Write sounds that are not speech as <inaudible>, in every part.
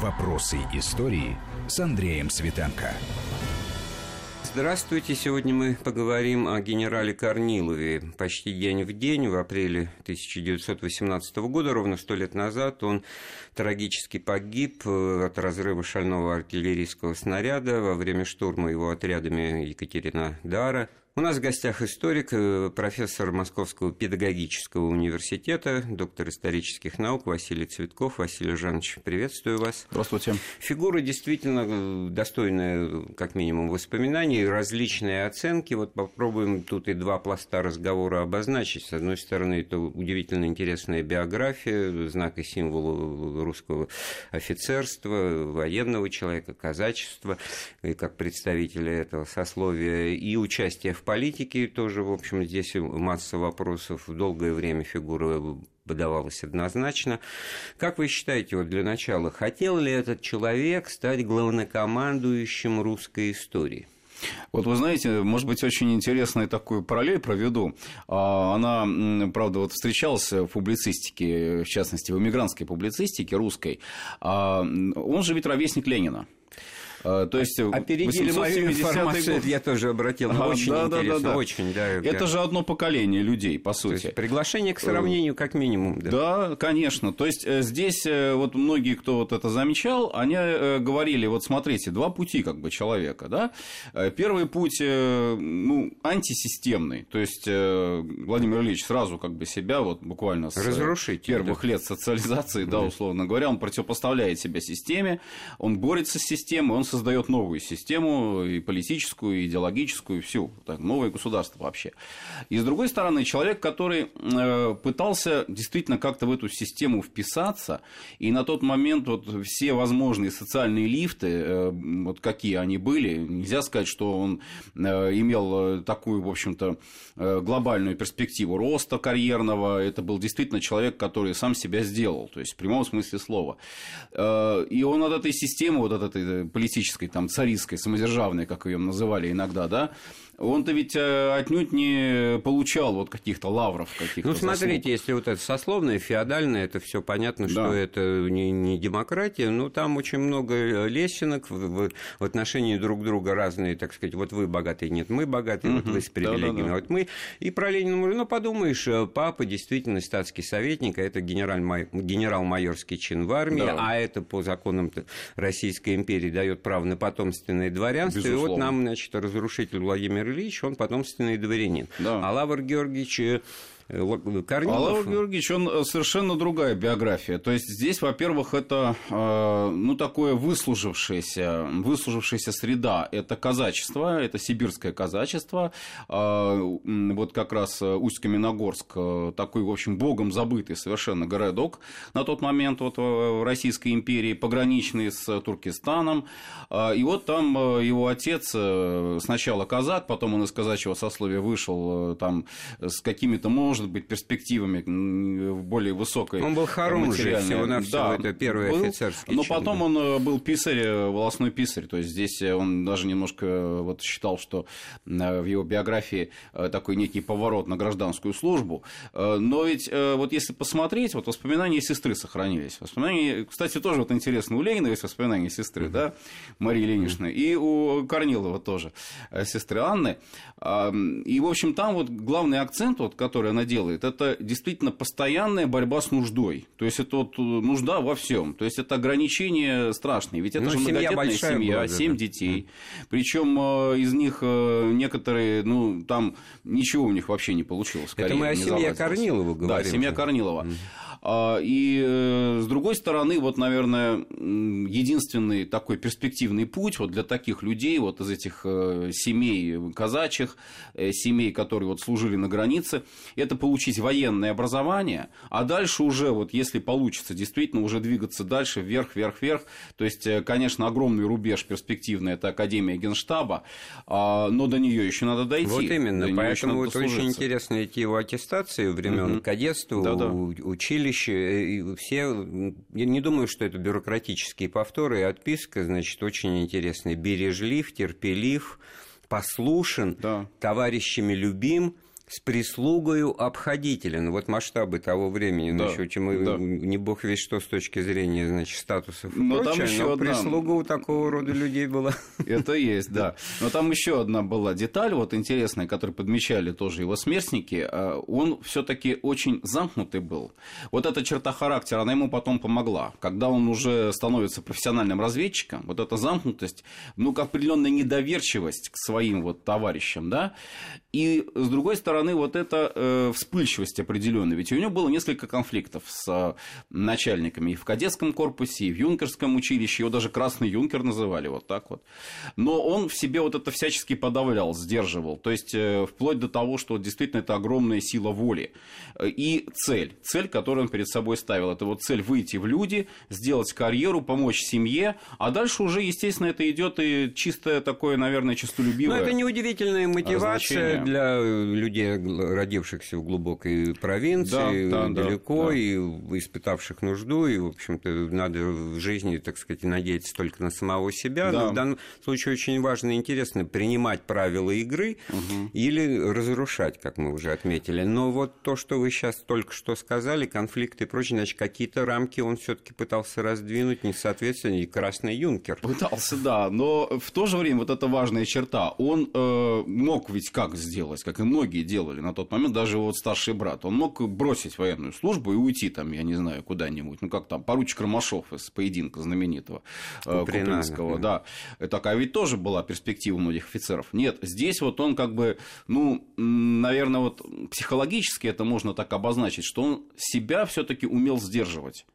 Вопросы истории с Андреем Светенко. Здравствуйте. Сегодня мы поговорим о генерале Корнилове. Почти день в день, в апреле 1918 года, ровно сто лет назад, он трагически погиб э, от разрыва шального артиллерийского снаряда во время штурма его отрядами Екатерина Дара у нас в гостях историк, э, профессор Московского педагогического университета, доктор исторических наук Василий Цветков. Василий Жанович, приветствую вас. Здравствуйте. Фигура действительно э, достойная, как минимум, воспоминаний, различные оценки. Вот попробуем тут и два пласта разговора обозначить. С одной стороны, это удивительно интересная биография, знак и символ русского офицерства, военного человека, казачества, и как представителя этого сословия, и участие в в политике тоже, в общем, здесь масса вопросов. Долгое время фигура подавалась однозначно. Как вы считаете, вот для начала, хотел ли этот человек стать главнокомандующим русской истории? Вот вы знаете, может быть, очень интересную такую параллель проведу. А, она, правда, вот встречалась в публицистике, в частности, в эмигрантской публицистике русской. А, он же ведь ровесник Ленина. А, то есть Опередили мою информацию, я тоже обратил, ага, очень да, интересно, да, да, очень, да. Это я... же одно поколение людей, по сути. Есть приглашение к сравнению, как минимум, да. Да, конечно. То есть э, здесь э, вот многие, кто вот это замечал, они э, говорили, вот смотрите, два пути как бы человека, да. Первый путь, ну, антисистемный, то есть Владимир Ильич сразу как бы себя вот буквально с Разрушить, первых да. лет социализации, да, условно говоря, он противопоставляет себя системе, он борется с системой, он создает новую систему, и политическую, и идеологическую, и всю, так, новое государство вообще. И с другой стороны, человек, который э, пытался действительно как-то в эту систему вписаться, и на тот момент вот все возможные социальные лифты, э, вот какие они были, нельзя сказать, что он э, имел такую, в общем-то, глобальную перспективу роста карьерного, это был действительно человек, который сам себя сделал, то есть в прямом смысле слова. И он от этой системы, вот от этой политической коммунистической, там, царистской, самодержавной, как ее называли иногда, да, он-то ведь э, отнюдь не получал вот каких-то лавров каких-то. Ну, смотрите, заслуг. если вот это сословное, феодальное, это все понятно, да. что это не, не демократия, но там очень много лесенок в, в, отношении друг друга разные, так сказать, вот вы богатые, нет, мы богатые, угу. вот вы с привилегиями, да, да, да. вот мы. И про Ленина, ну, подумаешь, э, папа действительно статский советник, а это генерал-майорский чин в армии, да. а это по законам Российской империи дает право на потомственное дворянство. Безусловно. И вот нам, значит, разрушитель Владимир Ильич, он потомственный дворянин. Да. А Лавр Георгиевич э, Корнилов. А Лавр Георгиевич, он э, совершенно другая биография. То есть здесь, во-первых, это э, ну, такое выслужившееся, выслужившаяся среда. Это казачество, это сибирское казачество. Вот как раз Усть-Каменогорск, такой, в общем, богом забытый совершенно городок на тот момент вот в Российской империи, пограничный с Туркестаном. И вот там его отец сначала казак, потом он из казачьего сословия вышел там с какими-то, может может быть, перспективами в более высокой Он был Харунжий, всего-навсего, да, это первый был, офицерский Но чин, потом да. он э, был писарь, э, волосной писарь, то есть здесь э, он даже немножко вот считал, что в его биографии такой некий поворот на гражданскую службу. Но ведь вот если посмотреть, вот воспоминания сестры сохранились. Воспоминания, кстати, тоже вот интересно, у Ленина есть воспоминания сестры, mm-hmm. да, Марии Ильиничны, mm-hmm. и у Корнилова тоже, сестры Анны. И, в общем, там вот главный акцент, вот, который она делает, это действительно постоянная борьба с нуждой. То есть это вот э, нужда во всем. То есть это ограничения страшные. Ведь это ну, же многодетная семья, семья 7 детей. Mm. Причем э, из них э, некоторые, ну, там ничего у них вообще не получилось. Это мы о семье Корнилова говорим. Да, семья Корнилова. Mm. А, и э, с другой стороны, вот, наверное, единственный такой перспективный путь вот для таких людей, вот из этих э, семей казачьих, э, семей, которые вот служили на границе, это получить военное образование, а дальше уже, вот если получится, действительно уже двигаться дальше, вверх, вверх, вверх. То есть, конечно, огромный рубеж перспективный, это Академия Генштаба, а, но до нее еще надо дойти. Вот именно, поэтому вот очень интересно эти его аттестации времен угу. кадетства, да -да. училища, училище, э, и все, я не думаю, что это бюрократические повторы, и отписка, значит, очень интересная. Бережлив, терпелив, послушен, да. товарищами любим, с прислугою обходителен. Вот масштабы того времени, да, значит, мы, да. не бог весь что с точки зрения, значит, статусов но прочее, там еще но одна... прислуга у такого рода людей была. Это есть, да. Но там еще одна была деталь, вот интересная, которую подмечали тоже его сверстники. А, он все-таки очень замкнутый был. Вот эта черта характера, она ему потом помогла. Когда он уже становится профессиональным разведчиком, вот эта замкнутость, ну, как определенная недоверчивость к своим вот товарищам, да, и, с другой стороны, вот эта э, вспыльчивость определенная. Ведь у него было несколько конфликтов с э, начальниками и в кадетском корпусе, и в юнкерском училище. Его даже красный юнкер называли вот так вот. Но он в себе вот это всячески подавлял, сдерживал. То есть, э, вплоть до того, что действительно это огромная сила воли. И цель. Цель, которую он перед собой ставил. Это вот цель выйти в люди, сделать карьеру, помочь семье. А дальше уже, естественно, это идет и чистое такое, наверное, чистолюбивое. Но это неудивительная мотивация для людей, родившихся в глубокой провинции, да, да, далеко, да, и испытавших нужду, и, в общем-то, надо в жизни, так сказать, надеяться только на самого себя. Да. Но в данном случае очень важно и интересно принимать правила игры угу. или разрушать, как мы уже отметили. Но вот то, что вы сейчас только что сказали, конфликты и прочее, значит, какие-то рамки он все-таки пытался раздвинуть, несоответственно, и красный юнкер. Пытался, да, но в то же время вот эта важная черта, он э, мог ведь как сделать, как и многие делали на тот момент, даже вот старший брат. Он мог бросить военную службу и уйти там, я не знаю, куда-нибудь. Ну, как там, поручик Ромашов из поединка знаменитого э, Купринского. Да. Такая ведь тоже была перспектива многих офицеров. Нет, здесь вот он как бы, ну, наверное, вот психологически это можно так обозначить, что он себя все таки умел сдерживать.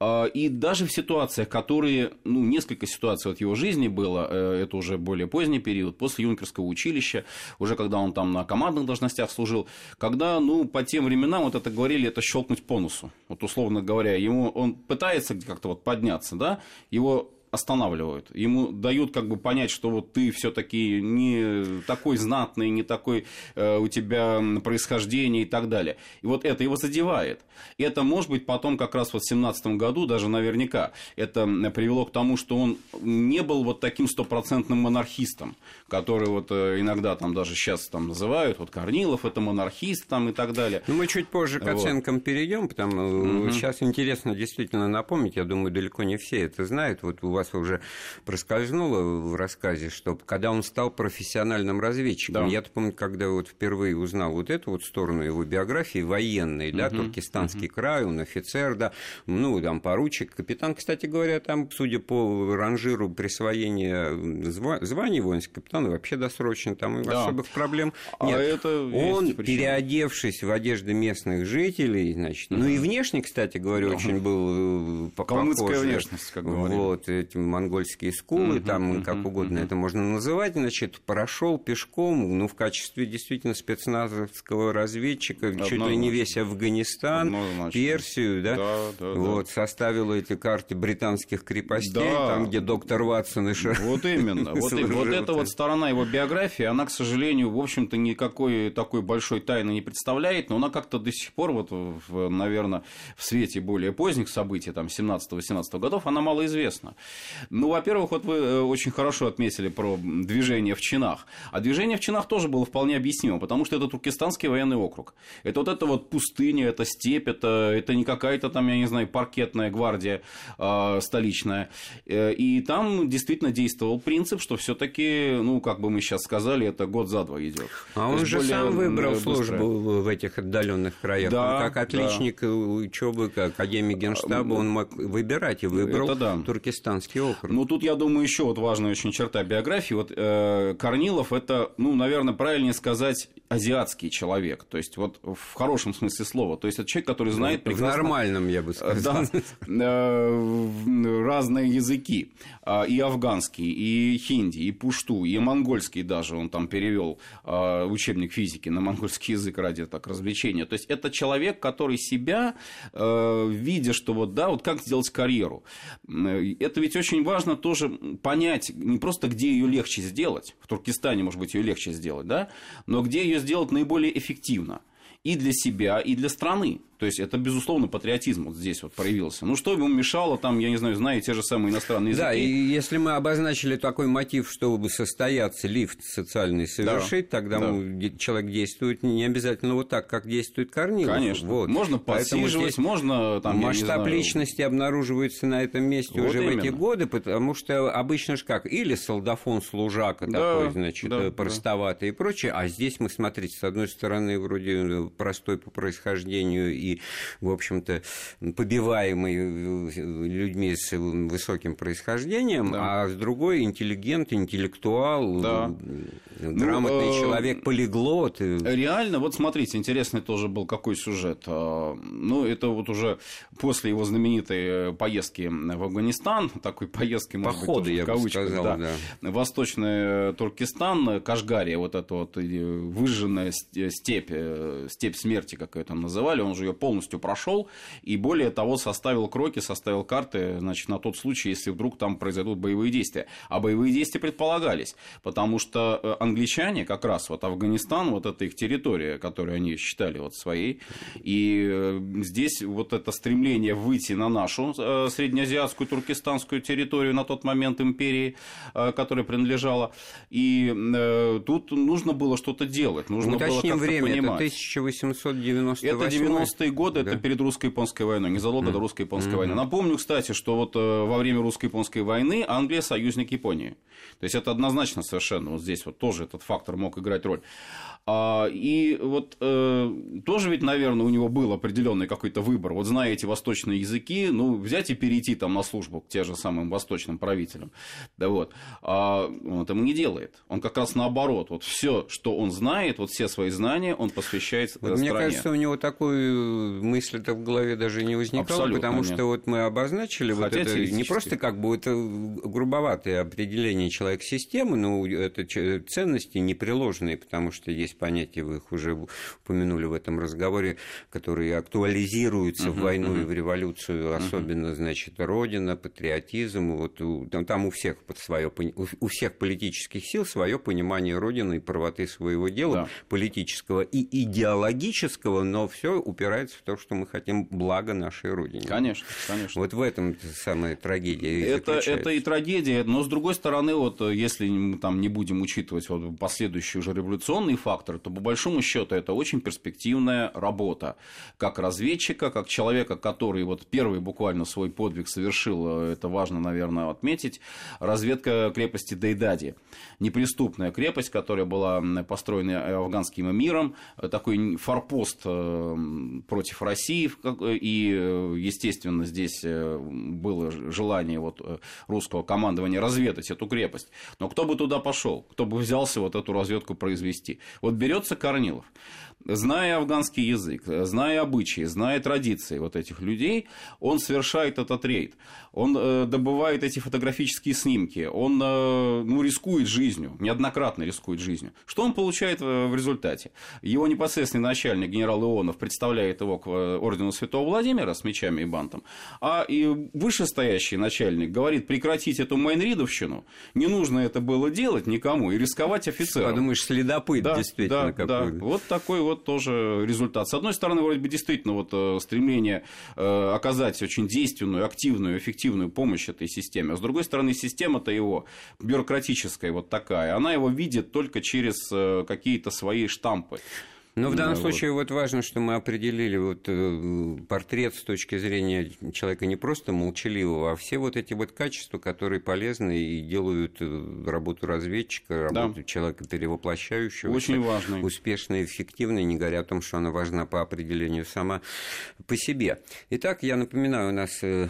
А, и даже в ситуациях, которые, ну, несколько ситуаций от его жизни было, э, это уже более поздний период, после юнкерского училища, уже когда он там на командных должностях служил, когда, ну, по тем временам, вот это говорили, это щелкнуть по носу. Вот, условно говоря, ему, он пытается как-то вот подняться, да, его останавливают. Ему дают как бы понять, что вот ты все-таки не такой знатный, не такой э, у тебя происхождение и так далее. И вот это его задевает. И это может быть потом как раз вот в 17 году, даже наверняка, это привело к тому, что он не был вот таким стопроцентным монархистом, который вот э, иногда там даже сейчас там называют, вот Корнилов это монархист там и так далее. Ну, мы чуть позже к вот. оценкам перейдем, потому угу. сейчас интересно действительно напомнить, я думаю, далеко не все это знают. Вот у вас уже проскользнуло в рассказе, что когда он стал профессиональным разведчиком, да. я-то помню, когда вот впервые узнал вот эту вот сторону его биографии военной, да, угу, Туркестанский угу. край, он офицер, да, ну, там, поручик, капитан, кстати говоря, там, судя по ранжиру присвоения звания воинского капитана, вообще досрочно, там да. особых проблем а нет. А это он, переодевшись в одежды местных жителей, значит, угу. ну и внешне, кстати говоря, очень был э, Калмыцкая внешность, как говорили. Вот, этим монгольские скулы, uh-huh, там uh-huh, как угодно uh-huh. это можно называть, значит, прошел пешком, ну, в качестве действительно спецназовского разведчика, Однозначно. чуть ли не весь Афганистан, Однозначно. Персию, да, да, да вот, да. составил эти карты британских крепостей, да. там, где доктор Ватсон и Шер... Вот именно, вот, <laughs> вот эта вот сторона его биографии, она, к сожалению, в общем-то, никакой такой большой тайны не представляет, но она как-то до сих пор, вот, в, наверное, в свете более поздних событий, там, 17-18 годов, она малоизвестна. Ну, во-первых, вот вы э, очень хорошо отметили про движение в чинах. А движение в чинах тоже было вполне объяснимо, потому что это Туркестанский военный округ. Это вот эта вот пустыня, это степь, это, это не какая-то там, я не знаю, паркетная гвардия э, столичная. Э, и там действительно действовал принцип, что все-таки, ну, как бы мы сейчас сказали, это год за два идет. А он же сам выбрал службу в этих отдаленных краях. Да, он как отличник да. учебы, как академик генштаба, он мог выбирать и выбрал да. Туркестанский Приморский округ. Ну, тут, я думаю, еще вот важная очень черта биографии. Вот э, Корнилов – это, ну, наверное, правильнее сказать, азиатский человек. То есть, вот в хорошем смысле слова. То есть, это человек, который знает прекрасно... В нормальном, я бы сказал. Да, э, разные языки. А, и афганский, и хинди, и пушту, и монгольский даже. Он там перевел а, учебник физики на монгольский язык ради так развлечения. То есть, это человек, который себя, э, видя, что вот, да, вот как сделать карьеру. Это ведь очень важно тоже понять не просто, где ее легче сделать, в Туркестане, может быть, ее легче сделать, да, но где ее сделать наиболее эффективно и для себя, и для страны. То есть это, безусловно, патриотизм вот здесь вот проявился. Ну, что ему мешало, там, я не знаю, зная те же самые иностранные языки. Да, и если мы обозначили такой мотив, чтобы состояться, лифт социальный совершить, да, тогда да. человек действует не обязательно вот так, как действует Корнилов. Конечно. Вот. Можно подсиживать, можно там, Масштаб личности обнаруживается на этом месте вот уже именно. в эти годы, потому что обычно же как, или солдафон служака да, такой, значит, да, простоватый да. и прочее, а здесь мы, смотрите, с одной стороны, вроде простой по происхождению и в общем-то, побиваемый э, людьми с высоким происхождением, да. а с другой интеллигент, интеллектуал, да. грамотный ну, человек, полиглот. Реально, вот смотрите, интересный тоже был какой сюжет. А, ну, это вот уже после его знаменитой поездки в Афганистан, такой поездки, может Походы, быть, я в кавычках, сказал, да. да. Восточный Туркестан, Кашгария, вот эта вот выжженная степь, э, степь смерти, как ее там называли, он же ее полностью прошел, и более того, составил кроки, составил карты, значит, на тот случай, если вдруг там произойдут боевые действия. А боевые действия предполагались, потому что э, англичане как раз, вот Афганистан, вот это их территория, которую они считали вот своей, и э, здесь вот это стремление выйти на нашу э, среднеазиатскую туркестанскую территорию на тот момент империи, которая принадлежала, и тут нужно было что-то делать, нужно Уточним было время, понимать. это 1898 Это 90-е годы, да. это перед русско-японской войной, незадолго mm. до русско-японской mm-hmm. войны. Напомню, кстати, что вот э, во время русско-японской войны Англия союзник Японии. То есть это однозначно совершенно, вот здесь вот тоже этот фактор мог играть роль. А, и вот э, тоже ведь, наверное, у него был определенный какой-то выбор. Вот зная эти восточные языки, ну, взять и перейти там на службу к тем же самым восточным правителям. Да вот. А он этого не делает. Он как раз наоборот. Вот все, что он знает, вот все свои знания, он посвящает вот стране. Мне кажется, у него такой мысли-то в голове даже не возникало, Абсолютно потому нет. что вот мы обозначили Хотя вот это не просто как бы это грубоватое определение человек-системы, но это ценности непреложные, потому что есть понятия, вы их уже упомянули в этом разговоре, которые актуализируются uh-huh, в войну uh-huh. и в революцию, особенно, значит, Родина, патриотизм, вот там, там у всех под свое, у всех политических сил свое понимание Родины и правоты своего дела, да. политического и идеологического, но все упирается в то, что мы хотим блага нашей Родине. Конечно, конечно. Вот в этом самая трагедия. Это, это и трагедия, но с другой стороны, вот если мы там не будем учитывать вот последующий уже революционный фактор, фактора, то по большому счету это очень перспективная работа. Как разведчика, как человека, который вот первый буквально свой подвиг совершил, это важно, наверное, отметить, разведка крепости Дейдади. Неприступная крепость, которая была построена афганским эмиром, такой форпост э, против России, и, естественно, здесь э, было желание вот э, русского командования разведать эту крепость. Но кто бы туда пошел, кто бы взялся вот эту разведку произвести? Вот берется Корнилов зная афганский язык, зная обычаи, зная традиции вот этих людей, он совершает этот рейд. Он э, добывает эти фотографические снимки, он э, ну, рискует жизнью, неоднократно рискует жизнью. Что он получает в результате? Его непосредственный начальник, генерал Ионов, представляет его к э, ордену Святого Владимира с мечами и бантом, а и вышестоящий начальник говорит прекратить эту майнридовщину, не нужно это было делать никому и рисковать офицерам. Подумаешь, следопыт да, действительно да, какой. Да. Вот такой вот тоже результат. С одной стороны, вроде бы действительно вот э, стремление э, оказать очень действенную, активную, эффективную помощь этой системе, а с другой стороны, система-то его бюрократическая вот такая, она его видит только через э, какие-то свои штампы. Но в данном да, случае вот. вот важно, что мы определили вот э, портрет с точки зрения человека не просто молчаливого, а все вот эти вот качества, которые полезны и делают э, работу разведчика, работу да. человека перевоплощающего. Очень важно. Успешной, эффективной, не говоря о том, что она важна по определению сама по себе. Итак, я напоминаю, у нас э,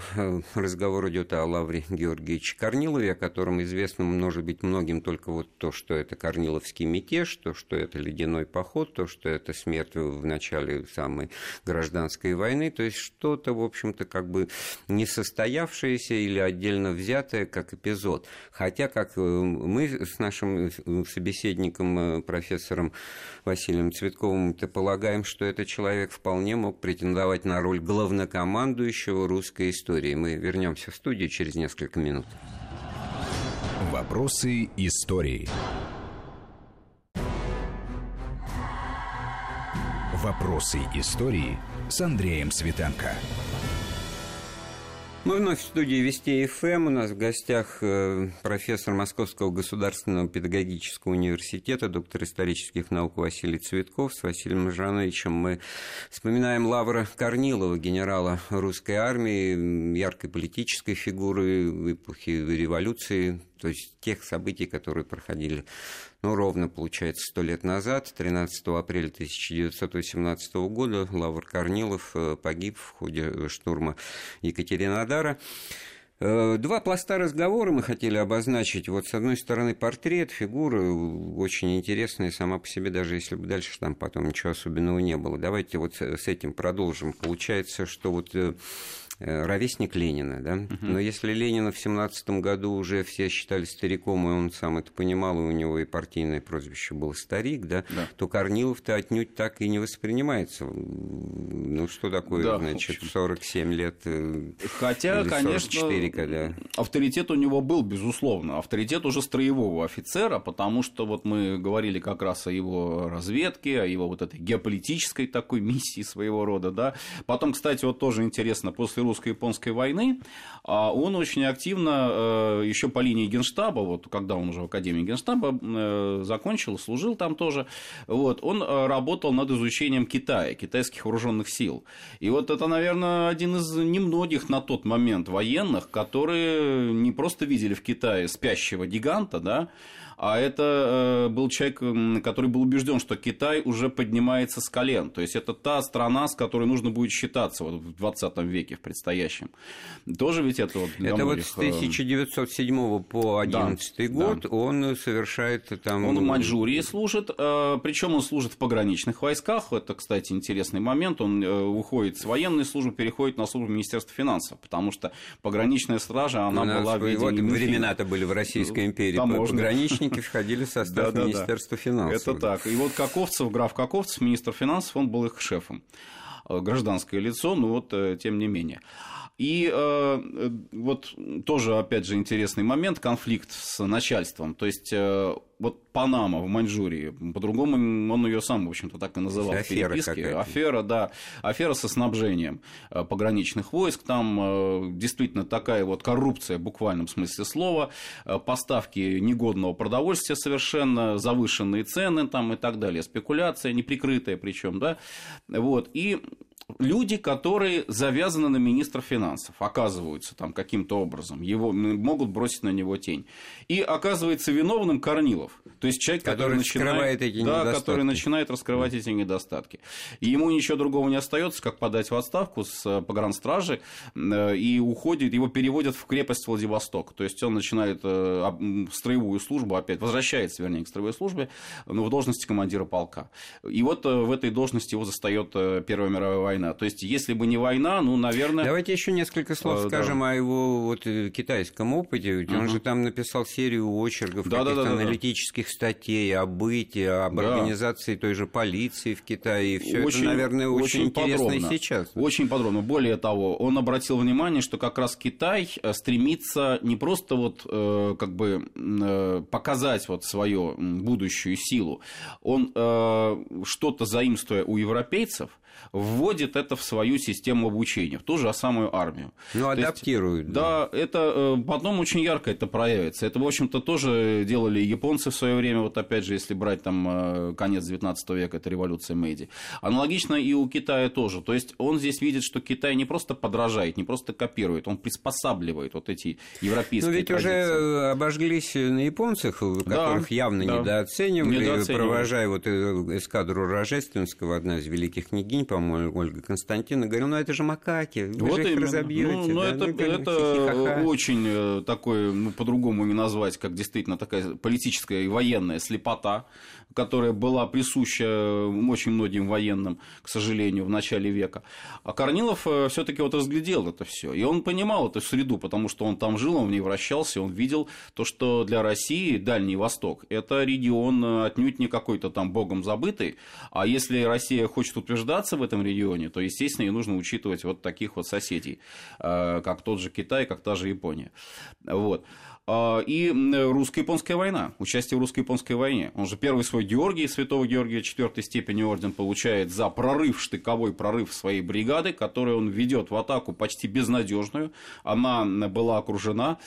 разговор идет о Лавре Георгиевиче Корнилове, о котором известно, может быть, многим только вот то, что это Корниловский мятеж, то, что это ледяной поход, то, что это смерть в начале самой гражданской войны, то есть что-то, в общем-то, как бы не состоявшееся или отдельно взятое как эпизод. Хотя, как э, мы с нашим собеседником, э, профессором Василием Цветковым, -то полагаем, что этот человек вполне мог претендовать на роль главнокомандующего русской истории. Мы вернемся в студию через несколько минут. Вопросы истории. Вопросы истории с Андреем Светенко. Мы вновь в студии Вести ФМ. У нас в гостях э, профессор Московского государственного педагогического университета, доктор исторических наук Василий Цветков. С Василием Жановичем мы вспоминаем Лавра Корнилова, генерала русской армии, яркой политической фигуры эпохи революции, то есть тех событий, которые проходили ну, ровно, получается, сто лет назад, 13 апреля 1918 года, Лавр Корнилов э, погиб в ходе штурма Екатеринодара. Э, два пласта разговора мы хотели обозначить. Вот, с одной стороны, портрет, фигура очень интересная сама по себе, даже если бы дальше там потом ничего особенного не было. Давайте вот с этим продолжим. Получается, что вот э, Э, ровесник Ленина, да? Угу. Но если Ленина в семнадцатом году уже все считали стариком, и он сам это понимал, и у него и партийное прозвище было «старик», да, да. то Корнилов-то отнюдь так и не воспринимается. Ну, что такое, да, значит, 47 лет э, Хотя, или 44, конечно, когда... авторитет у него был, безусловно. Авторитет уже строевого офицера, потому что вот мы говорили как раз о его разведке, о его вот этой геополитической такой миссии своего рода, да. Потом, кстати, вот тоже интересно, после русско-японской войны, а он очень активно э, еще по линии Генштаба, вот когда он уже в Академии Генштаба э, закончил, служил там тоже, вот, он э, работал над изучением Китая, китайских вооруженных сил. И вот это, наверное, один из немногих на тот момент военных, которые не просто видели в Китае спящего гиганта, да, а это э, был человек, который был убежден, что Китай уже поднимается с колен. То есть это та страна, с которой нужно будет считаться вот в 20 веке, в предстоящем. Тоже ведь это вот Это вот с 1907 э, по 11 да, год да. он совершает там... Он в Маньчжурии служит, э, причем он служит в пограничных войсках. Это, кстати, интересный момент. Он уходит с военной службы, переходит на службу Министерства финансов, потому что пограничная стража, она была... Вот времена-то были в Российской империи. Таможня. Пограничники чиновники входили в состав да, Министерства да, финансов. Это так. И вот Каковцев, граф Каковцев, министр финансов, он был их шефом. Э, гражданское лицо, но вот э, тем не менее. И э, вот тоже, опять же, интересный момент, конфликт с начальством. То есть, э, вот Панама в Маньчжурии, по-другому он ее сам, в общем-то, так и называл афера в переписке. Афера, да, афера со снабжением э, пограничных войск. Там э, действительно такая вот коррупция в буквальном смысле слова, э, поставки негодного продовольствия совершенно, завышенные цены там и так далее, спекуляция неприкрытая причем, да, вот, и люди, которые завязаны на министра финансов, оказываются там каким-то образом, его, могут бросить на него тень. И оказывается виновным Корнилов, то есть человек, который, который начинает, эти да, который начинает раскрывать эти недостатки. И ему ничего другого не остается, как подать в отставку с э, погранстражи э, и уходит, его переводят в крепость Владивосток. То есть он начинает э, строевую службу, опять возвращается, вернее, к строевой службе, но в должности командира полка. И вот в этой должности его застает Первая мировая война. То есть, если бы не война, ну, наверное... Давайте еще несколько слов а, скажем да. о его вот, китайском опыте. Ведь угу. он же там написал серию очерков, да, каких-то да, да, аналитических да. статей о быте, об да. организации той же полиции в Китае. Все очень, это, наверное, очень, очень интересно подробно. и сейчас. Очень подробно. Более того, он обратил внимание, что как раз Китай э, стремится не просто вот э, как бы показать вот свою будущую силу, он что-то заимствуя у европейцев, вводит это в свою систему обучения, в ту же самую армию. Ну, адаптирует. Есть, да. да, это э, потом очень ярко это проявится. Это, в общем-то, тоже делали японцы в свое время, вот опять же, если брать там э, конец 19 века, это революция Мэйди. Аналогично и у Китая тоже. То есть он здесь видит, что Китай не просто подражает, не просто копирует, он приспосабливает вот эти европейские Но ведь традиции. уже обожглись на японцах, которых да, явно да. недооценивали, недооценивали, провожая вот э, эскадру Рожественского, одна из великих княгинь, по-моему, Ольга Константина, говорил, ну это же макаки, вы вот же их разобьете. Ну, ну, да? это, ну, это очень э, такое, ну, по-другому не назвать, как действительно такая политическая и военная слепота, которая была присуща очень многим военным, к сожалению, в начале века. А Корнилов э, все-таки вот разглядел это все. И он понимал эту среду, потому что он там жил, он в ней вращался, он видел то, что для России Дальний Восток – это регион э, отнюдь не какой-то там богом забытый. А если Россия хочет утверждаться, в этом регионе, то, естественно, и нужно учитывать вот таких вот соседей, как тот же Китай, как та же Япония. Вот. А, и русско-японская война, участие в русско-японской войне. Он же первый свой Георгий, святого Георгия четвертой степени орден получает за прорыв, штыковой прорыв своей бригады, которую он ведет в атаку почти безнадежную. Она была окружена.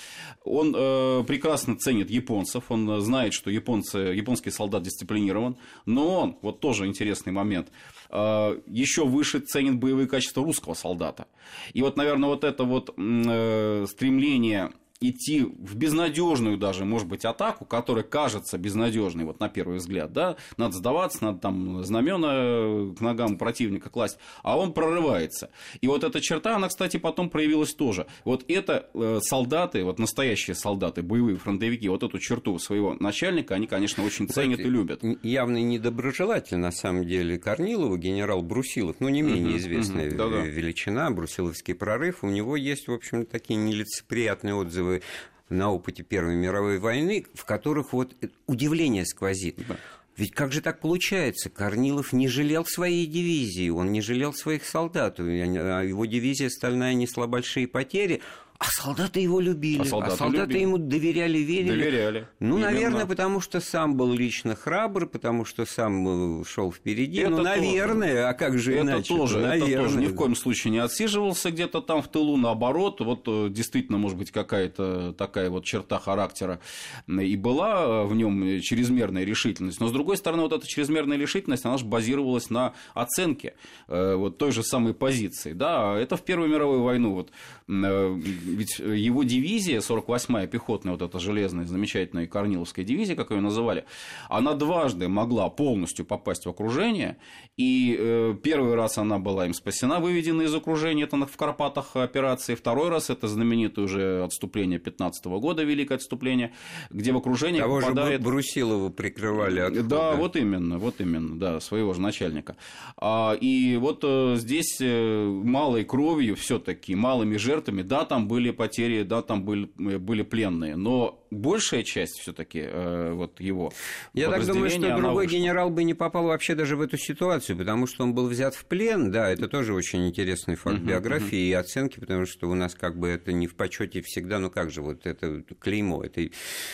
Он э, прекрасно ценит японцев, он знает, что японцы, японский солдат дисциплинирован, но он, вот тоже интересный момент, э, еще выше ценит боевые качества русского солдата. И вот, наверное, вот это вот э, стремление идти в безнадежную даже, может быть, атаку, которая кажется безнадежной, вот на первый взгляд, да, надо сдаваться, надо там знамена к ногам противника класть, а он прорывается. И вот эта черта, она, кстати, потом проявилась тоже. Вот это э, солдаты, вот настоящие солдаты, боевые фронтовики, вот эту черту своего начальника, они, конечно, очень ценят и любят. Явный недоброжелатель, на самом деле, Корнилова, генерал Брусилов, ну, не менее известная uh-huh, величина, Брусиловский прорыв, у него есть, в общем, такие нелицеприятные отзывы первой, на опыте Первой мировой войны, в которых вот удивление сквозит. Да. Ведь как же так получается? Корнилов не жалел своей дивизии, он не жалел своих солдат. А его дивизия стальная несла большие потери, а солдаты его любили, а солдаты, а солдаты любили. ему доверяли, верили. Доверяли. Ну, Именно. наверное, потому что сам был лично храбр, потому что сам шел впереди. Это ну, наверное, тоже. а как же это иначе? Тоже, наверное. Это тоже ни в коем случае не отсиживался где-то там в тылу, наоборот. Вот э, действительно, может быть, какая-то такая вот черта характера и была в нем чрезмерная решительность. Но, с другой стороны, вот эта чрезмерная решительность, она же базировалась на оценке э, вот той же самой позиции. Да, это в Первую мировую войну вот э, ведь его дивизия, 48-я пехотная, вот эта железная, замечательная Корниловская дивизия, как ее называли, она дважды могла полностью попасть в окружение, и э, первый раз она была им спасена, выведена из окружения, это в Карпатах операции, второй раз это знаменитое уже отступление 15 -го года, великое отступление, где в окружение Того попадает... же Брусилова прикрывали от Да, вот именно, вот именно, да, своего же начальника. А, и вот э, здесь э, малой кровью все таки малыми жертвами, да, там были были потери, да, там были, были пленные, но большая часть все-таки э, вот его Я так думаю, что другой вышла. генерал бы не попал вообще даже в эту ситуацию, потому что он был взят в плен, да, это тоже очень интересный факт uh-huh, биографии uh-huh. и оценки, потому что у нас как бы это не в почете всегда, ну как же, вот это клеймо, это,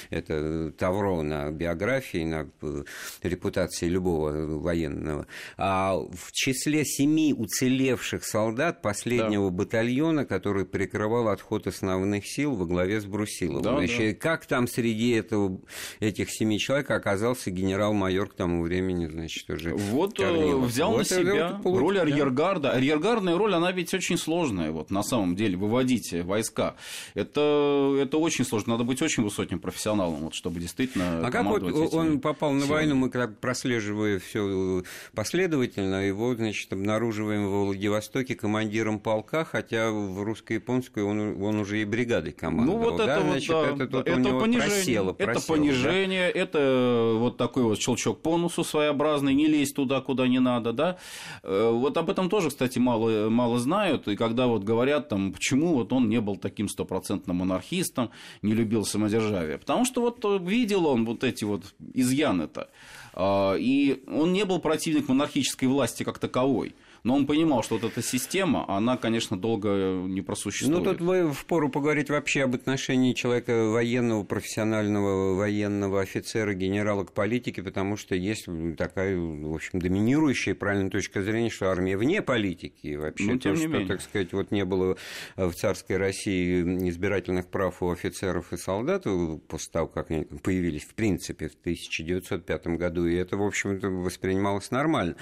это тавро на биографии, на э, репутации любого военного. А в числе семи уцелевших солдат последнего да. батальона, который прикрывал отход основных сил во главе с Брусиловым. Да, Значит, да. как там среди этого, этих семи человек оказался генерал-майор к тому времени, значит, уже Вот э, Корнилов. взял вот на себя вот роль арьергарда. Арьергардная роль, она ведь очень сложная, вот, на самом деле, выводить войска. Это, это очень сложно, надо быть очень высоким профессионалом, вот, чтобы действительно А как вот он попал на войну, мы как прослеживая все последовательно, его, значит, обнаруживаем в Владивостоке командиром полка, хотя в русско-японскую он, он уже и бригадой командовал. Ну, вот это, да? вот, значит, да, это, тут это понижение, просело, просело, это понижение, да? это вот такой вот щелчок по носу своеобразный, не лезь туда, куда не надо, да. Э, вот об этом тоже, кстати, мало, мало знают, и когда вот говорят, там, почему вот он не был таким стопроцентным монархистом, не любил самодержавие, потому что вот видел он вот эти вот изъяны-то, а, и он не был противник монархической власти как таковой. Но он понимал, что вот эта система, она, конечно, долго не просуществует. Ну, тут вы впору поговорить вообще об отношении человека военного, профессионального военного офицера, генерала к политике, потому что есть такая, в общем, доминирующая правильная точка зрения, что армия вне политики. Вообще, ну, тем то, не что, менее. так сказать, вот не было в царской России избирательных прав у офицеров и солдат после того, как они появились, в принципе, в 1905 году, и это, в общем-то, воспринималось нормально.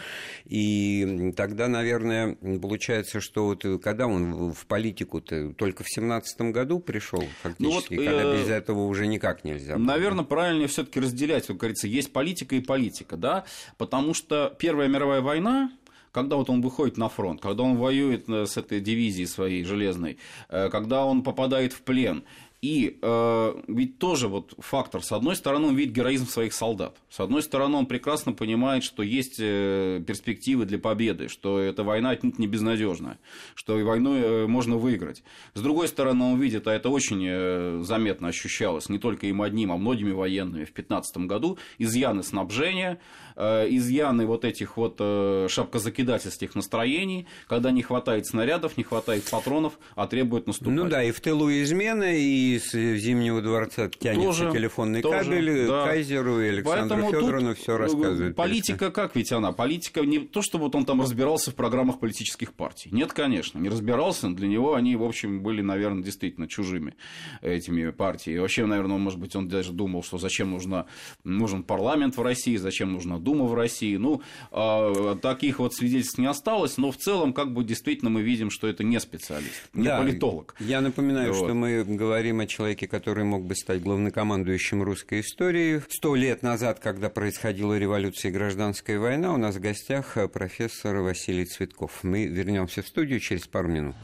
И тогда, наверное, получается, что вот э, когда он в политику-то только в семнадцатом году пришел, фактически, ну вот, когда э... без этого уже никак нельзя. Было. Наверное, правильнее все-таки разделять, как говорится, есть политика и политика, да, потому что Первая мировая война, когда вот он выходит на фронт, когда он воюет э, с этой дивизией своей железной, э, когда он попадает в плен, И э, ведь тоже вот фактор, с одной стороны, он видит героизм своих солдат, с одной стороны, он прекрасно понимает, что есть э, перспективы для победы, что эта война отнюдь не безнадежная, что и войну э, можно выиграть. С другой стороны, он видит, а это очень э, заметно ощущалось, не только им одним, а многими военными в 2015 году, изъяны снабжения, изъяны вот этих вот э, шапкозакидательских настроений, когда не хватает снарядов, не хватает патронов, а требует наступать. Ну да, и в тылу измены, и из Зимнего дворца тянется тоже, телефонный тоже, кабель да. Кайзеру и Александру Поэтому Федоровну все рассказывает. Политика, как ведь она? Политика не то, что вот он там разбирался в программах политических партий. Нет, конечно, не разбирался. Для него они, в общем, были, наверное, действительно чужими этими партиями. И вообще, наверное, может быть, он даже думал, что зачем нужна, нужен парламент в России, зачем нужна Дума в России. Ну, а, таких вот свидетельств не осталось, но в целом, как бы, действительно, мы видим, что это не специалист, не да, политолог. Я напоминаю, вот. что мы говорим о человеке, который мог бы стать главнокомандующим русской истории. Сто лет назад, когда происходила революция и гражданская война, у нас в гостях профессор Василий Цветков. Мы вернемся в студию через пару минут.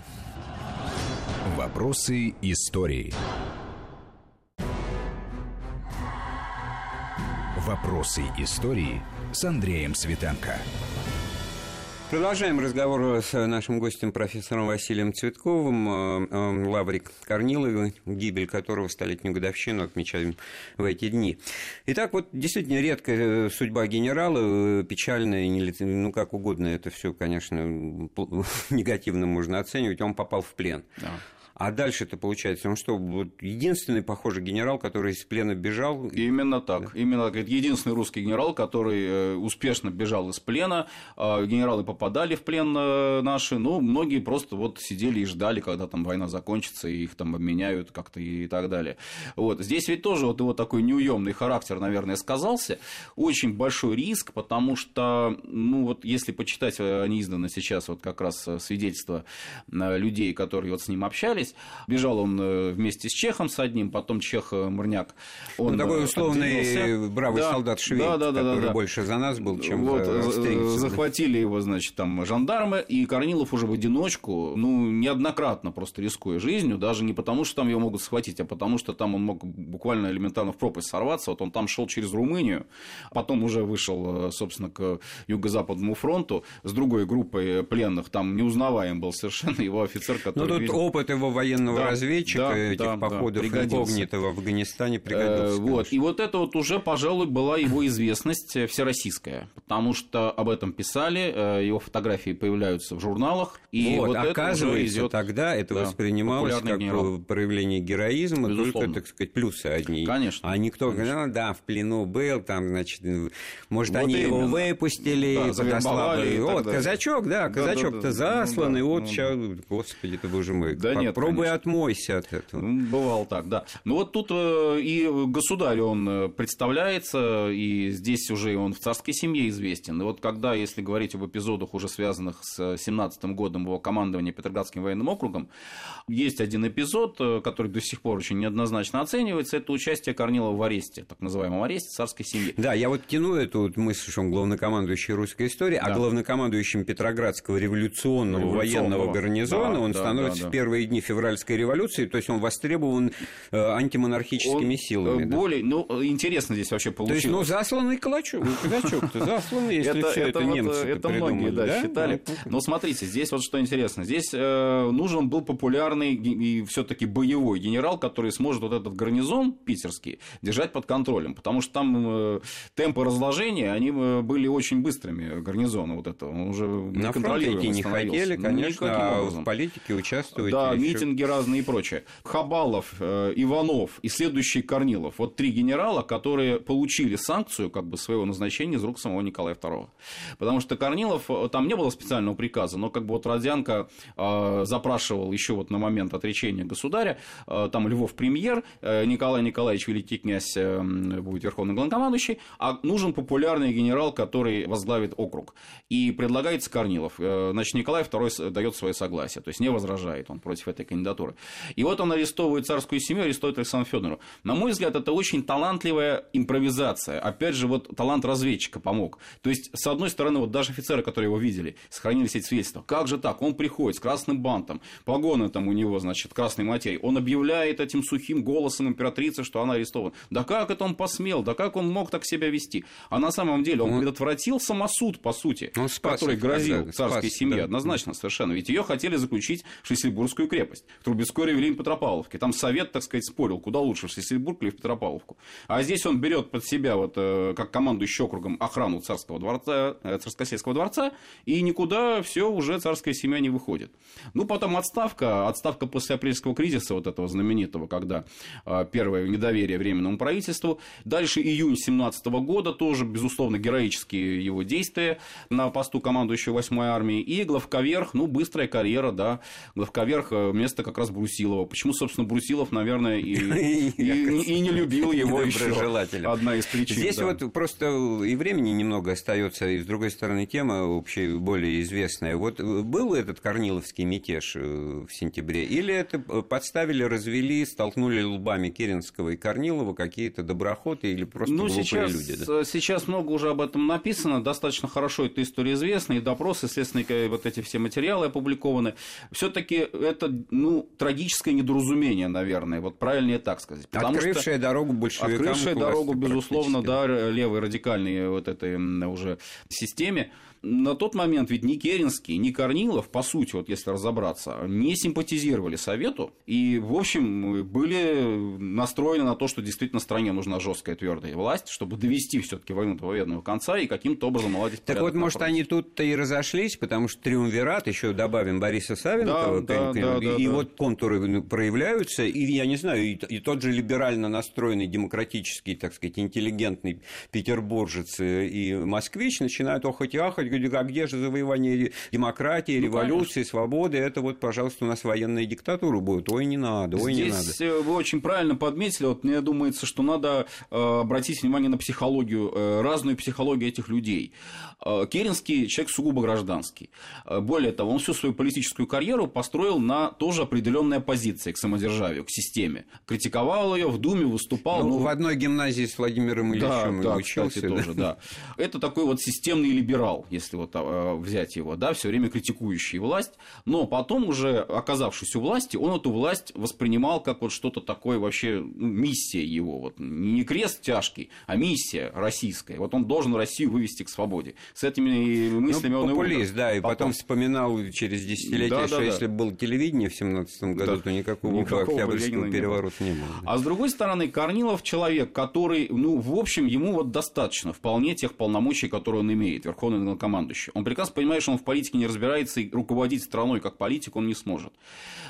Вопросы истории. Вопросы истории с Андреем Светенко. Продолжаем разговор с нашим гостем, профессором Василием Цветковым. Э, э, Лаврик Корнилов, гибель которого столетнюю годовщину отмечаем в эти дни. Итак, вот действительно редкая судьба генерала, печальная, ну как угодно, это все, конечно, <laughs> <laughs> негативно можно оценивать. Он попал в плен. Да. А дальше-то получается, он что, вот единственный, похожий генерал, который из плена бежал? Именно так. Да. Именно так. Единственный русский генерал, который э, успешно бежал из плена. А, генералы попадали в плен э, наши, но многие просто вот сидели и ждали, когда там война закончится, и их там обменяют как-то и так далее. Вот. Здесь ведь тоже вот его такой неуемный характер, наверное, сказался. Очень большой риск, потому что, ну вот если почитать, э, они изданы сейчас вот как раз свидетельства людей, которые вот с ним общались, здесь. Бежал он э, вместе с Чехом с одним, потом Чех э, Мырняк. Он ну, такой э, условный отделился. бравый да, солдат швед, да, да, да, который да, больше за нас был, чем вот, за Захватили его, значит, там жандармы, и Корнилов уже в одиночку, ну, неоднократно просто рискуя жизнью, даже не потому, что там его могут схватить, а потому, что там он мог буквально элементарно в пропасть сорваться. Вот он там шел через Румынию, потом уже вышел, собственно, к юго-западному фронту с другой группой пленных, там неузнаваем был совершенно его офицер, который... Ну, тут видел... опыт его военного да, разведчика, да, этих да, походов да, инкогнито в Афганистане пригодился. Э, вот. И вот это вот уже, пожалуй, была его известность всероссийская, потому что об этом писали, э, его фотографии появляются в журналах. И вот, вот оказывается, это идет, тогда это да, воспринималось как генерал. проявление героизма, Безусловно. только, так сказать, плюсы одни. Конечно. А никто говорит, ну да, в плену был, там, значит, может, вот они именно. его выпустили, да, подослали. Вот, казачок, да, казачок-то да, да, засланный, ну, вот да, сейчас, господи, ты боже мой. Да нет, Пробуй конечно. отмойся от этого. Бывало так, да. Ну вот тут э, и государь он э, представляется, и здесь уже он в царской семье известен. И вот когда, если говорить об эпизодах, уже связанных с 17 годом его командования Петроградским военным округом, есть один эпизод, э, который до сих пор очень неоднозначно оценивается, это участие Корнилова в аресте, так называемом аресте царской семьи. Да, я вот тяну эту вот мысль, что он главнокомандующий русской истории, а да. а главнокомандующим Петроградского революционного, революционного военного гарнизона да, он да, становится да, да. в первые дни февральской революции, то есть он востребован э, антимонархическими он силами. Более, да? ну, интересно здесь вообще получилось. То есть, ну, засланный калачок, ну, казачок-то засланный, если это, все это, это немцы Это многие, да, да? считали. Да? Но смотрите, здесь вот что интересно. Здесь э, нужен был популярный и все таки боевой генерал, который сможет вот этот гарнизон питерский держать под контролем, потому что там э, темпы разложения, они э, были очень быстрыми, гарнизона вот этого. Он уже На фронт идти не хотели, ну, конечно, а в политике участвовать Да, митинги разные и прочее. Хабалов, э, Иванов и следующий Корнилов. Вот три генерала, которые получили санкцию как бы своего назначения из рук самого Николая II. Потому что Корнилов, э, там не было специального приказа, но как бы вот Родянко э, запрашивал еще вот на момент отречения государя, там Львов премьер, Николай Николаевич великий князь будет верховный главнокомандующий, а нужен популярный генерал, который возглавит округ. И предлагается Корнилов. Значит, Николай II дает свое согласие, то есть не возражает он против этой кандидатуры. И вот он арестовывает царскую семью, арестовывает Александра Федорова. На мой взгляд, это очень талантливая импровизация. Опять же, вот талант разведчика помог. То есть, с одной стороны, вот даже офицеры, которые его видели, сохранились эти свидетельства. Как же так? Он приходит с красным бантом, погоны там у него, значит, красной материи. Он объявляет этим сухим голосом императрицы, что она арестована. Да как это он посмел? Да как он мог так себя вести? А на самом деле он, он... предотвратил самосуд, по сути, он спас который грозил царской спас, семье. Да. Однозначно совершенно. Ведь ее хотели заключить в Шлиссельбургскую крепость. В Трубецкой или в Петропавловке. Там совет, так сказать, спорил, куда лучше, в Шлиссельбург или в Петропавловку. А здесь он берет под себя, вот, э, как командующий округом, охрану царского дворца, э, царскосельского дворца, и никуда все уже царская семья не выходит. Ну, потом отставка, отставка после апрельского кризиса, вот этого знаменитого, когда э, первое недоверие временному правительству. Дальше июнь 17 года, тоже, безусловно, героические его действия на посту командующего 8-й армии. И главковерх, ну, быстрая карьера, да, главковерх вместо как раз Брусилова. Почему, собственно, Брусилов, наверное, и, <laughs> и, не любил <laughs> его еще. Одна из причин. Здесь вот просто и времени немного остается, и с другой стороны тема общая более известная. Вот был этот Корниловский мятеж э, в сентябре, или это подставили, развели, столкнули лбами Керенского и Корнилова какие-то доброходы или просто ну, сейчас, люди? Да? Сейчас много уже об этом написано, достаточно хорошо эта история известна, и допросы, следственные вот эти все материалы опубликованы. Все-таки это ну, трагическое недоразумение, наверное, вот правильнее так сказать. Потому открывшая что, дорогу большевикам. Открывшая дорогу, безусловно, да, левой радикальной вот этой уже системе на тот момент ведь ни Керенский, ни Корнилов, по сути, вот если разобраться, не симпатизировали Совету и, в общем, были настроены на то, что действительно стране нужна жесткая твердая власть, чтобы довести все-таки войну до победного конца и каким-то образом наладить Так вот, может, они тут-то и разошлись, потому что триумвират, еще добавим Бориса Савенкова, да, да, да, и да, вот да. контуры проявляются, и я не знаю, и, и тот же либерально настроенный, демократический, так сказать, интеллигентный петербуржец и москвич начинают охоть и ахать, говорит, а где же завоевание демократии, ну, революции, конечно. свободы? Это вот, пожалуйста, у нас военная диктатура будет. Ой, не надо, ой, Здесь не надо. Здесь вы очень правильно подметили. Вот мне думается, что надо э, обратить внимание на психологию, э, разную психологию этих людей. Э, Керенский человек сугубо гражданский. Более того, он всю свою политическую карьеру построил на тоже определенной оппозиции к самодержавию, к системе. Критиковал ее, в Думе выступал. Ну, ну... В одной гимназии с Владимиром Ильичем да, да, учился. Кстати, да? тоже, да. Это такой вот системный либерал, если вот а, взять его, да, все время критикующий власть, но потом уже оказавшись у власти, он эту власть воспринимал как вот что-то такое вообще ну, миссия его, вот не крест тяжкий, а миссия российская. Вот он должен Россию вывести к свободе. С этими мыслями ну, он популист, и да, и потом, потом вспоминал через десятилетия, да, что да, если бы было телевидение в 17 году, да, то никакого, никакого Октябрьского переворота не было. А с другой стороны, Корнилов человек, который, ну, в общем, ему вот достаточно вполне тех полномочий, которые он имеет, верховный главнокомандующий. Он прекрасно понимает, что он в политике не разбирается и руководить страной как политик он не сможет.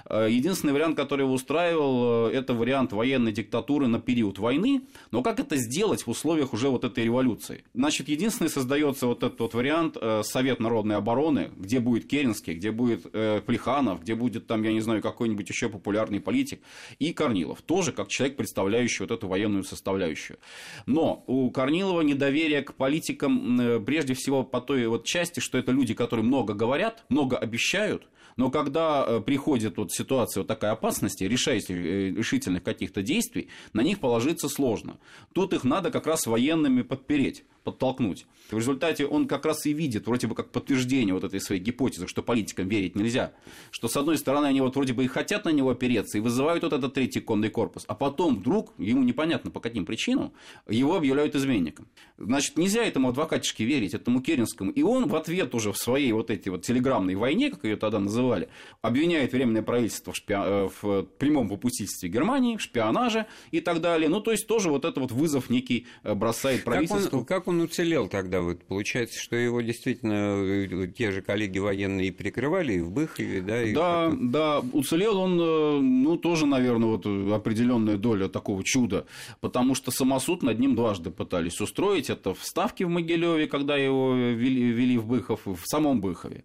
Э, единственный вариант, который его устраивал, э, это вариант военной диктатуры на период войны. Но как это сделать в условиях уже вот этой революции? Значит, единственный создается вот этот вот вариант э, Совет народной обороны, где будет Керенский, где будет Плеханов, где будет там, я не знаю, какой-нибудь еще популярный политик, и Корнилов, тоже как человек, представляющий вот эту военную составляющую. Но у Корнилова недоверие к политикам прежде всего по той вот части, что это люди, которые много говорят, много обещают, но когда э, приходит вот ситуация вот такая опасности, решаете решительных каких-то действий, на них положиться сложно. Тут их надо как раз военными подпереть подтолкнуть. В результате он как раз и видит вроде бы как подтверждение вот этой своей гипотезы, что политикам верить нельзя. Что с одной стороны они вот вроде бы и хотят на него опереться и вызывают вот этот третий конный корпус, а потом вдруг, ему непонятно по каким причинам, его объявляют изменником. Значит, нельзя этому адвокатишке верить, этому Керенскому. И он в ответ уже в своей вот этой вот телеграммной войне, как ее тогда называли, обвиняет Временное правительство в, шпи... Э, в прямом попустительстве Германии, в шпионаже и так далее. Ну, то есть тоже вот это вот вызов некий э, бросает правительству. Как он, как он уцелел тогда? Вот получается, что его действительно э, те же коллеги военные прикрывали и в Быхове, да? И да, потом... да, уцелел он, э, ну, тоже, наверное, вот определенная доля такого чуда, потому что самосуд над ним дважды пытались устроить. Это в Ставке в Могилеве, когда его вели, вели в Быхов, в самом Быхове.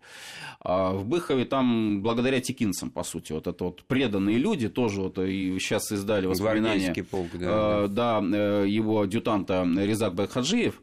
А в Быхове там благодаря текинцам, по сути, вот это вот преданные люди, тоже вот и сейчас издали воспоминания. полк, да. Э, да, э, его адъютанта Резак Байхаджиев,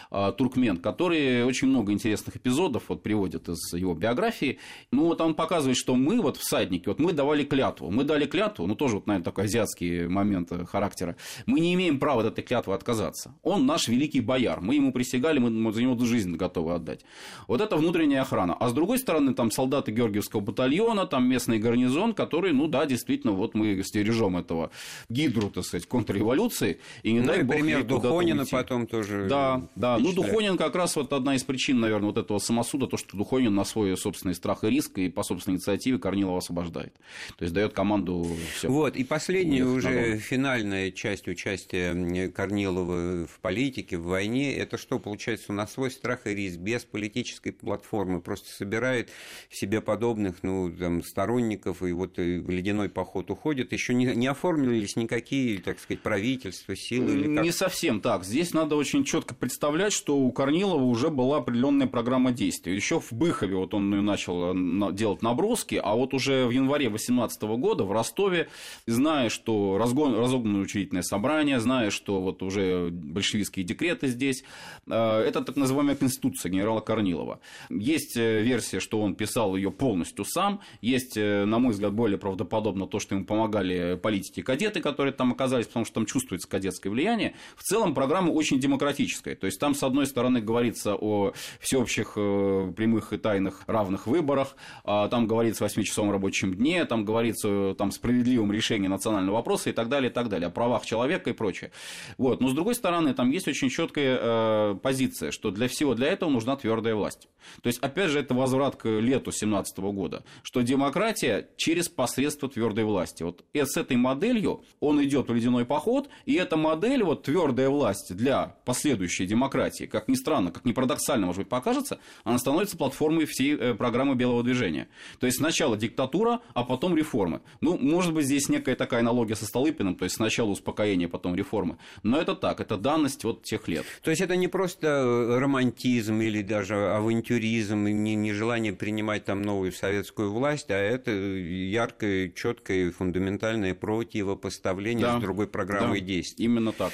туркмен, который очень много интересных эпизодов вот приводит из его биографии. Ну, вот он показывает, что мы вот всадники, вот мы давали клятву, мы дали клятву, ну, тоже вот, наверное, такой азиатский момент характера, мы не имеем права от этой клятвы отказаться. Он наш великий бояр, мы ему присягали, мы за него жизнь готовы отдать. Вот это внутренняя охрана. А с другой стороны, там солдаты Георгиевского батальона, там местный гарнизон, который, ну да, действительно, вот мы стережем этого гидру, так сказать, контрреволюции. И, не ну, дай и бог, пример Духонина потом тоже. Да, да. Ну, Духонин как раз вот одна из причин, наверное, вот этого самосуда, то, что Духонин на свой собственный страх и риск и по собственной инициативе Корнилова освобождает. То есть дает команду все. Вот, и последняя уже финальная часть участия Корнилова в политике, в войне, это что, получается, на свой страх и риск, без политической платформы, просто собирает себе подобных, ну, там, сторонников, и вот и ледяной поход уходит, еще не, не оформились никакие, так сказать, правительства, силы или как? Не совсем так. Здесь надо очень четко представлять, что у Корнилова уже была определенная программа действий. Еще в Быхове вот он начал э, делать наброски, а вот уже в январе 2018 года в Ростове, зная, что разгон, разогнано учредительное собрание, зная, что вот уже большевистские декреты здесь, э, это так называемая конституция генерала Корнилова. Есть э, версия, что он писал ее полностью сам, есть, на мой взгляд, более правдоподобно то, что ему помогали политики-кадеты, которые там оказались, потому что там чувствуется кадетское влияние. В целом программа очень демократическая. То есть там, с одной стороны, говорится о всеобщих э, прямых и тайных равных выборах, а там говорится о 8-часовом рабочем дне, там говорится о там, справедливом решении национального вопроса и так далее, и так далее, о правах человека и прочее. Вот. Но, с другой стороны, там есть очень четкая э, позиция, что для всего для этого нужна твердая власть. То есть, опять же, это возврат к лету 2017 года, что демократия через посредство твердой власти. Вот и с этой моделью он идет в ледяной поход, и эта модель, вот твердая власть для последующей демократии, как ни странно, как ни парадоксально, может быть, покажется, она становится платформой всей э, программы белого движения. То есть сначала диктатура, а потом реформы. Ну, может быть, здесь некая такая аналогия со Столыпиным, то есть сначала успокоение, потом реформы. Но это так, это данность вот тех лет. То есть это не просто э, романтизм или даже авантюризм, не, не желание принимать там новую советскую власть, а это яркое, четкое, фундаментальное противопоставление да, с другой программой да, действий. Именно так.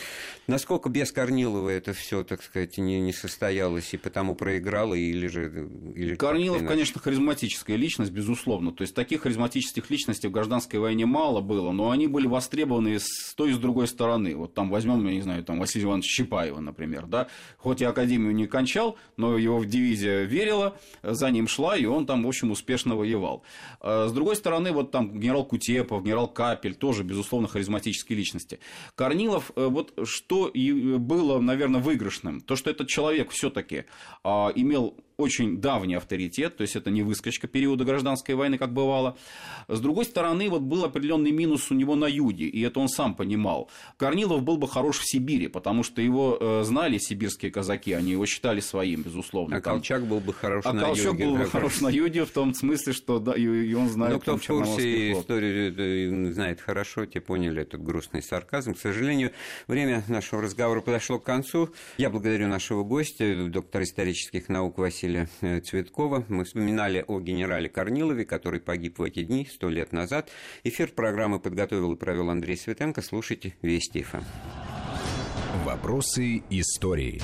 Насколько без Корнилова это все, так сказать, не, не состоялось и потому проиграло, или же... Или Корнилов, конечно, харизматическая личность, безусловно. То есть таких харизматических личностей в гражданской войне мало было, но они были востребованы с той и с другой стороны. Вот там возьмем, я не знаю, там Василия Ивановича Щипаева, например, да, хоть и академию не кончал, но его дивизия верила, за ним шла, и он там, в общем, успешно воевал. А с другой стороны, вот там генерал Кутепов, генерал Капель, тоже, безусловно, харизматические личности. Корнилов, э, вот что было, наверное, выигрышным, то, что этот человек все-таки а, имел очень давний авторитет, то есть это не выскочка периода гражданской войны, как бывало. С другой стороны, вот был определенный минус у него на юге, и это он сам понимал. Корнилов был бы хорош в Сибири, потому что его э, знали сибирские казаки, они его считали своим, безусловно. А Там... Колчак был бы хорош а на Колчак юге. был бы хорош на юге в том смысле, что да, и, и он знает Ну, кто в курсе истории знает хорошо, те поняли этот грустный сарказм. К сожалению, время нашего разговора подошло к концу. Я благодарю нашего гостя, доктора исторических наук Василия Василия э, Цветкова. Мы вспоминали о генерале Корнилове, который погиб в эти дни, сто лет назад. Эфир программы подготовил и провел Андрей Светенко. Слушайте Вести ФМ. Вопросы истории.